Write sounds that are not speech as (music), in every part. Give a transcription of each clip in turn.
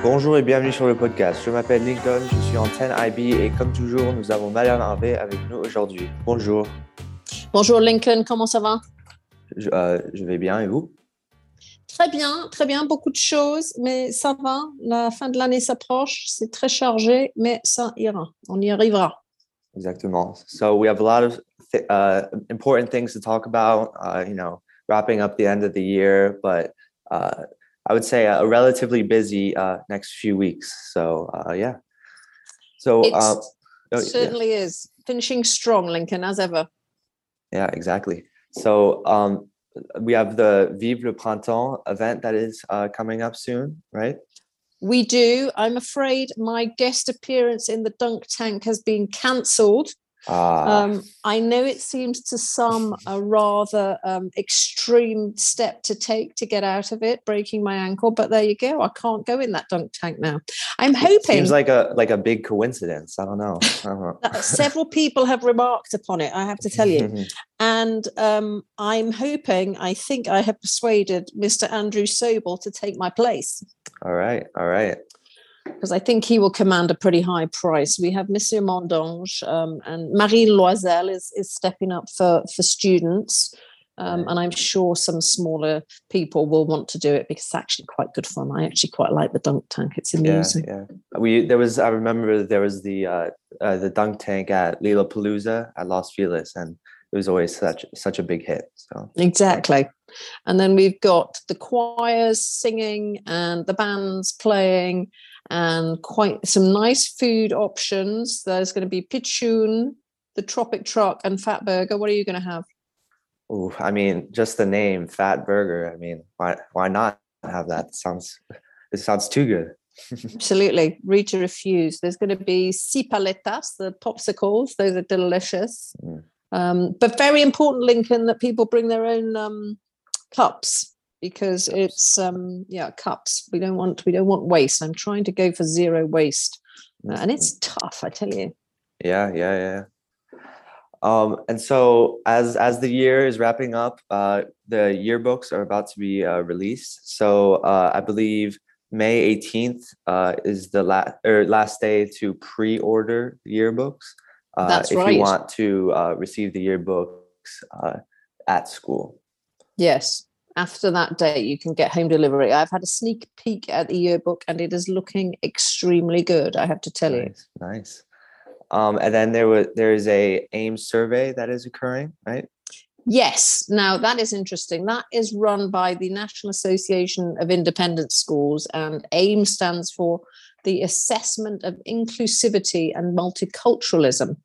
Bonjour et bienvenue sur le podcast. Je m'appelle Lincoln, je suis en 10IB et comme toujours, nous avons Marianne Harvey avec nous aujourd'hui. Bonjour. Bonjour Lincoln, comment ça va? Je, euh, je, vais bien et vous? Très bien, très bien, beaucoup de choses, mais ça va. La fin de l'année s'approche, c'est très chargé, mais ça ira, on y arrivera. Exactement. So we have a lot of th uh, important things to talk about, uh, you know, wrapping up the end of the year, but uh, I would say a relatively busy uh, next few weeks. So uh, yeah. So it uh, oh, certainly yeah. is finishing strong, Lincoln, as ever. Yeah, exactly. So um, we have the Vive le Printemps event that is uh, coming up soon, right? We do. I'm afraid my guest appearance in the dunk tank has been cancelled. Ah. Um, I know it seems to some a rather um, extreme step to take to get out of it, breaking my ankle. But there you go. I can't go in that dunk tank now. I'm hoping. It seems like a like a big coincidence. I don't know. I don't know. Several people have remarked upon it. I have to tell you, (laughs) and um, I'm hoping. I think I have persuaded Mr. Andrew Sobel to take my place. All right. All right because I think he will command a pretty high price. We have Monsieur Mondange um, and Marie Loisel is, is stepping up for, for students. Um, and I'm sure some smaller people will want to do it because it's actually quite good fun. I actually quite like the dunk tank; it's amusing. Yeah, yeah. We there was I remember there was the uh, uh, the dunk tank at Palooza at Los Feliz, and it was always such such a big hit. So exactly. And then we've got the choirs singing and the bands playing and quite some nice food options. There's going to be pitchoun, the Tropic Truck, and Fatburger. What are you going to have? Oh, I mean, just the name Fatburger. I mean, why why not have that? It sounds it sounds too good. (laughs) Absolutely. Read to refuse. There's going to be cipaletas, the popsicles. Those are delicious. Mm. Um, but very important, Lincoln, that people bring their own um, cups because it's um yeah cups. We don't want we don't want waste. I'm trying to go for zero waste. Uh, and it's tough i tell you. Yeah yeah yeah um and so as as the year is wrapping up uh the yearbooks are about to be uh, released. So uh i believe may 18th uh is the last or last day to pre-order yearbooks uh That's if right. you want to uh receive the yearbooks uh at school yes after that date, you can get home delivery. I've had a sneak peek at the yearbook and it is looking extremely good, I have to tell nice, you. Nice. Um, and then there was there is a AIM survey that is occurring, right? Yes. Now that is interesting. That is run by the National Association of Independent Schools, and AIM stands for the Assessment of Inclusivity and Multiculturalism.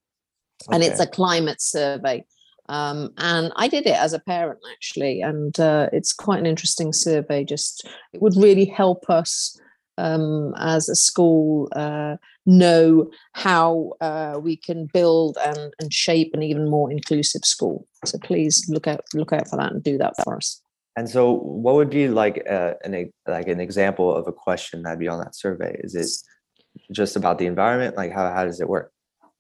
Okay. And it's a climate survey. Um, and I did it as a parent actually, and uh, it's quite an interesting survey. Just it would really help us um, as a school uh, know how uh, we can build and, and shape an even more inclusive school. So please look out look out for that and do that for us. And so, what would be like uh, an like an example of a question that'd be on that survey? Is it just about the environment? Like how how does it work?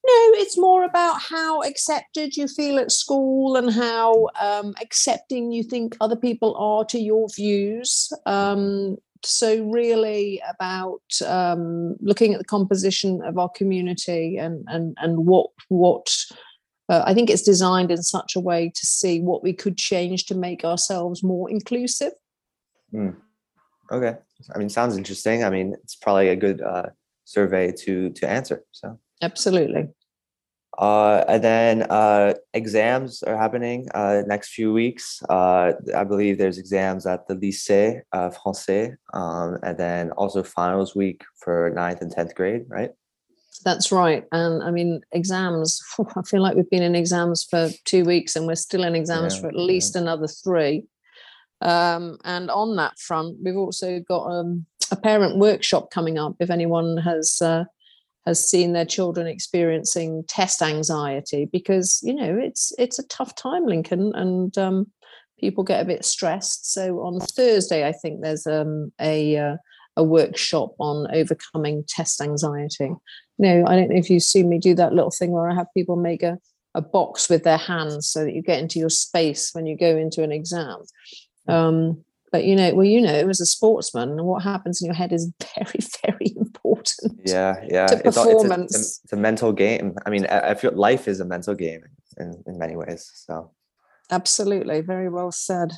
No, it's more about how accepted you feel at school and how um, accepting you think other people are to your views. Um, so, really, about um, looking at the composition of our community and and and what what uh, I think it's designed in such a way to see what we could change to make ourselves more inclusive. Mm. Okay, I mean, sounds interesting. I mean, it's probably a good uh, survey to to answer. So. Absolutely. Uh, and then uh, exams are happening uh, next few weeks. Uh, I believe there's exams at the Lycée uh, Français, um, and then also finals week for ninth and tenth grade, right? That's right. And I mean, exams. I feel like we've been in exams for two weeks, and we're still in exams yeah, for at least yeah. another three. Um, and on that front, we've also got um, a parent workshop coming up. If anyone has uh, has seen their children experiencing test anxiety because you know it's it's a tough time lincoln and um, people get a bit stressed. So on thursday i think there's um, a uh, a workshop on overcoming test anxiety. Know i don't know if you've seen me do that little thing where i have people make a, a box with their hands so that you get into your space when you go into an exam. Um, but you know well you know as a sportsman what happens in your head is (laughs) very very important yeah yeah. to it's, it's, a, performance. it's, a, it's a mental game. I mean I, I feel life is a mental game in, in many ways so. Absolutely. Very well said.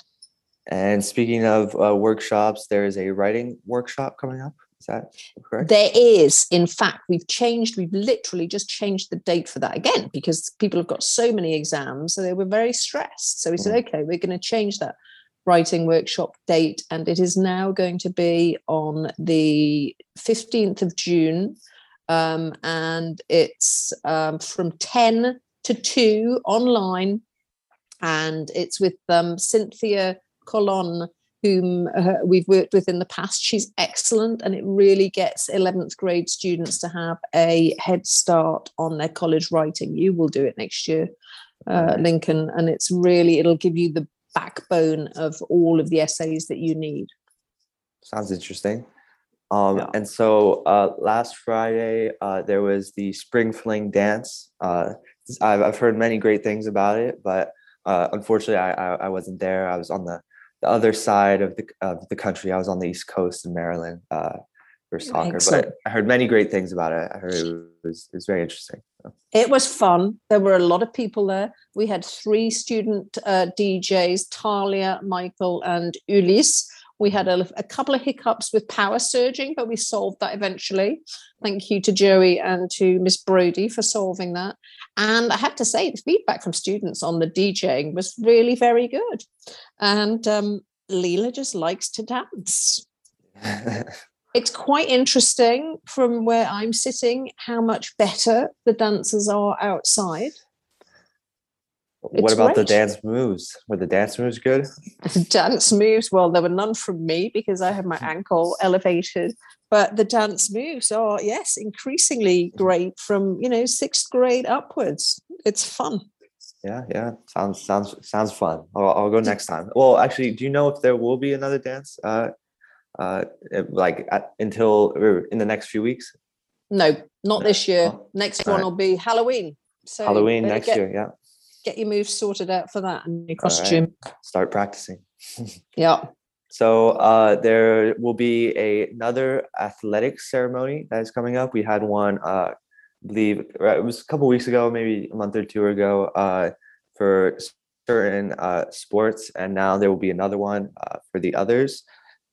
And speaking of uh, workshops there is a writing workshop coming up. Is that correct? There is, in fact, we've changed, we've literally just changed the date for that again because people have got so many exams. So they were very stressed. So we said, okay, we're going to change that writing workshop date. And it is now going to be on the 15th of June. Um, and it's um, from 10 to 2 online. And it's with um, Cynthia Colon whom uh, we've worked with in the past. She's excellent, and it really gets 11th grade students to have a head start on their college writing. You will do it next year, uh, Lincoln, and it's really, it'll give you the backbone of all of the essays that you need. sounds interesting. Um Yeah. and so uh last friday uh there was the spring fling dance. Uh i've, I've heard many great things about it but uh unfortunately I, I i wasn't there. I was on the the other side of the of the country. I was on the east coast in maryland. Uh for soccer Excellent. but i heard many great things about it i heard it was it was very interesting It was fun. There were a lot of people there. We had three student uh, DJs, Talia, Michael, and Ulysse. We had a, a couple of hiccups with power surging, but we solved that eventually. Thank you to Joey and to Miss Brody for solving that. And I have to say, the feedback from students on the DJing was really very good. And um, LILA just likes to dance (laughs) it's quite interesting from where I'm sitting how much better the dancers are outside. what It's about the dance moves were the dance moves good The dance moves, well, there were none from me because I had my ankle elevated, but the dance moves are, yes, increasingly great from, you know, sixth grade upwards. It's fun. Yeah, yeah. Sounds sounds sounds fun. I'll, I'll go next time. Well, actually, do you know if there will be another dance? Uh, uh, like at, until in the next few weeks, No, not this year. Oh, Next one right. will be Halloween. So Halloween next get, year. Yeah, Get your moves sorted out for that and your All right. costume. start practicing. (laughs) Yeah. So uh, there will be a, another athletics ceremony that is coming up. We had one, uh, I believe uh, it was a couple weeks ago, maybe a month or two ago, uh, for certain uh, sports, and now there will be another one uh, for the others.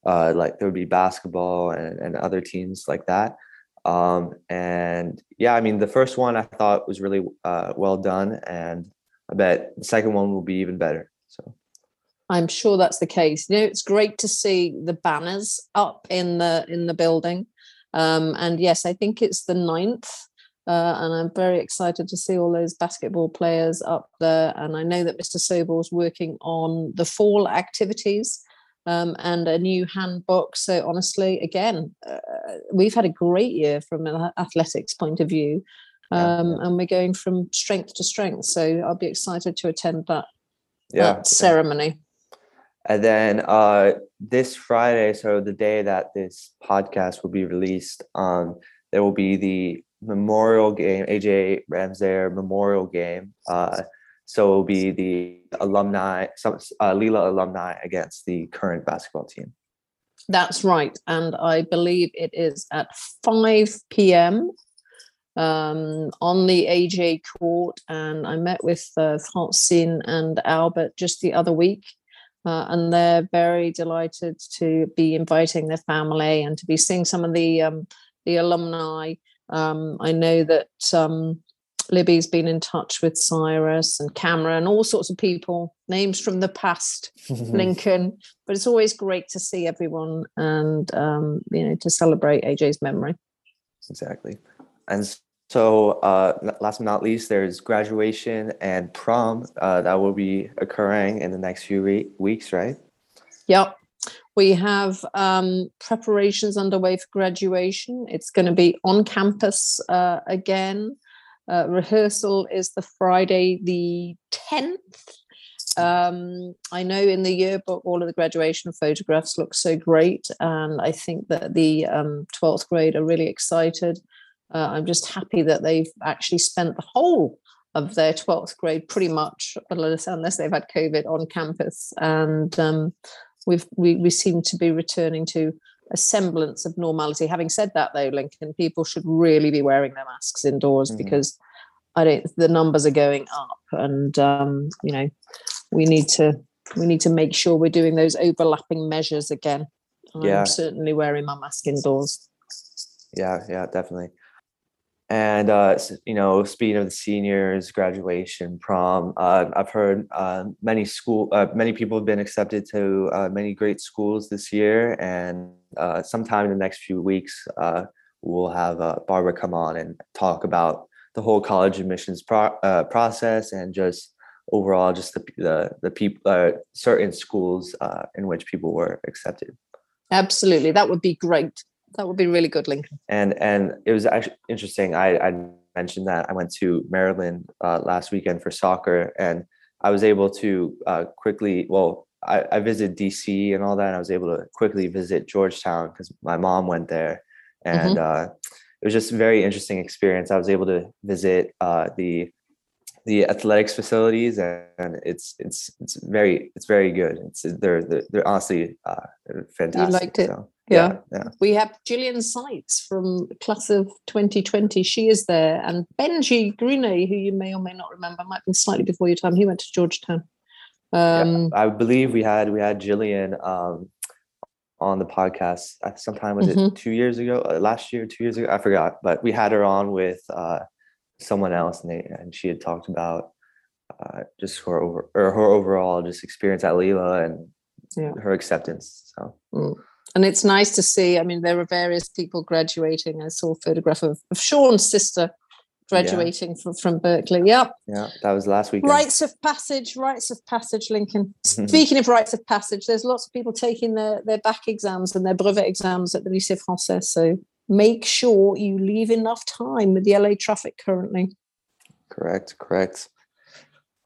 Uh, like there would be basketball and, and other teams like that. Um, and yeah, I mean the first one I thought was really uh, well done, and I bet the second one will be even better. So. I'm sure that's the case. You know, it's great to see the banners up in the in the building. Um, and yes, I think it's the ninth. Uh, and I'm very excited to see all those basketball players up there. And I know that Mr. Sobel's working on the fall activities um, and a new handbook. So honestly, again, uh, we've had a great year from an athletics point of view. Um, yeah. And we're going from strength to strength. So I'll be excited to attend that, Yeah, that ceremony. And then uh, this Friday, so the day that this podcast will be released, um, there will be the memorial game, AJ Ramsayer Memorial Game. Uh, so it will be the alumni, some uh, LILA alumni against the current basketball team. That's right. And I believe it is at 5 p.m. Um, on the AJ court. And I met with uh, Francine and Albert just the other week. Uh, and they're very delighted to be inviting their family and to be seeing some of the um, the alumni. Um, I know that um, Libby's been in touch with Cyrus and Cameron, and all sorts of people, names from the past. (laughs) Lincoln. But it's always great to see everyone and um, you know to celebrate AJ's memory. exactly. And so, uh, last but not least, there's graduation and prom uh, that will be occurring in the next few re- weeks, right? Yep. We have um, preparations underway for graduation. It's going to be on campus uh, again. Uh, rehearsal is the Friday, the 10th. Um, I know in the yearbook, all of the graduation photographs look so great. And I think that the um, 12th grade are really excited. Uh, I'm just happy that they've actually spent the whole of their 12th grade pretty much, unless, they've had COVID on campus. And um, we've we, we seem to be returning to a semblance of normality. Having said that, though, Lincoln, people should really be wearing their masks indoors mm-hmm. because I don't. The numbers are going up, and um, you know, we need to we need to make sure we're doing those overlapping measures again. Yeah. I'm certainly wearing my mask indoors. Yeah, yeah, definitely. And uh, you know, speaking of the seniors, graduation, prom, uh, I've heard uh, many school, uh, many people have been accepted to uh, many great schools this year, and uh, sometime in the next few weeks, we'll have Barbara come on and talk about the whole college admissions pro- process and just overall, just the the, the people, certain schools in which people were accepted. Absolutely, that would be great. That would be really good, Lincoln. And and it was actually interesting. I, I mentioned that I went to Maryland uh, last weekend for soccer, and I was able to uh, quickly. Well, I, I visited DC and all that, and I was able to quickly visit Georgetown because my mom went there, and mm-hmm. uh, it was just a very interesting experience. I was able to visit uh, the the athletics facilities and it's it's it's very it's very good it's they're they're, they're honestly uh fantastic you liked it so, yeah. yeah. we have Gillian Seitz from class of 2020 she is there and Benji Greeney who you may or may not remember might have been slightly before your time he went to Georgetown um yeah, I believe we had we had Gillian um on the podcast sometime was mm-hmm. it two years ago uh, last year two years ago I forgot but we had her on with uh someone else, and they and she had talked about uh, just her over or her overall just experience at LILA and yeah. her acceptance. So. Mm. And it's nice to see. I mean, there are various people graduating. I saw a photograph of, of Sean's sister graduating yeah. from, from Berkeley. Yep. Yeah, that was last week. Rites of passage, rites of passage, Lincoln. (laughs) Speaking of rites of passage, there's lots of people taking their, their bac exams and their brevet exams at the Lycée Français. So make sure you leave enough time with the LA traffic currently. Correct, correct.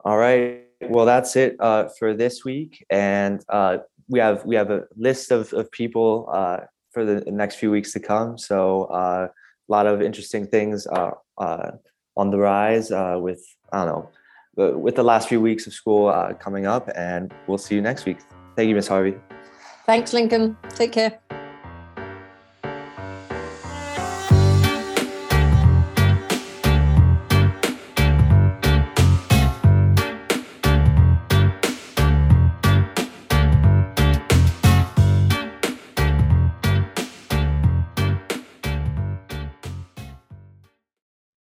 All right. Well, that's it uh, for this week, and uh, we have we have a list of of people uh, for the next few weeks to come. So uh, a lot of interesting things are uh, on the rise uh, with I don't know with the last few weeks of school coming up, and we'll see you next week. Thank you, Miss Harvey. Thanks, Lincoln. Take care.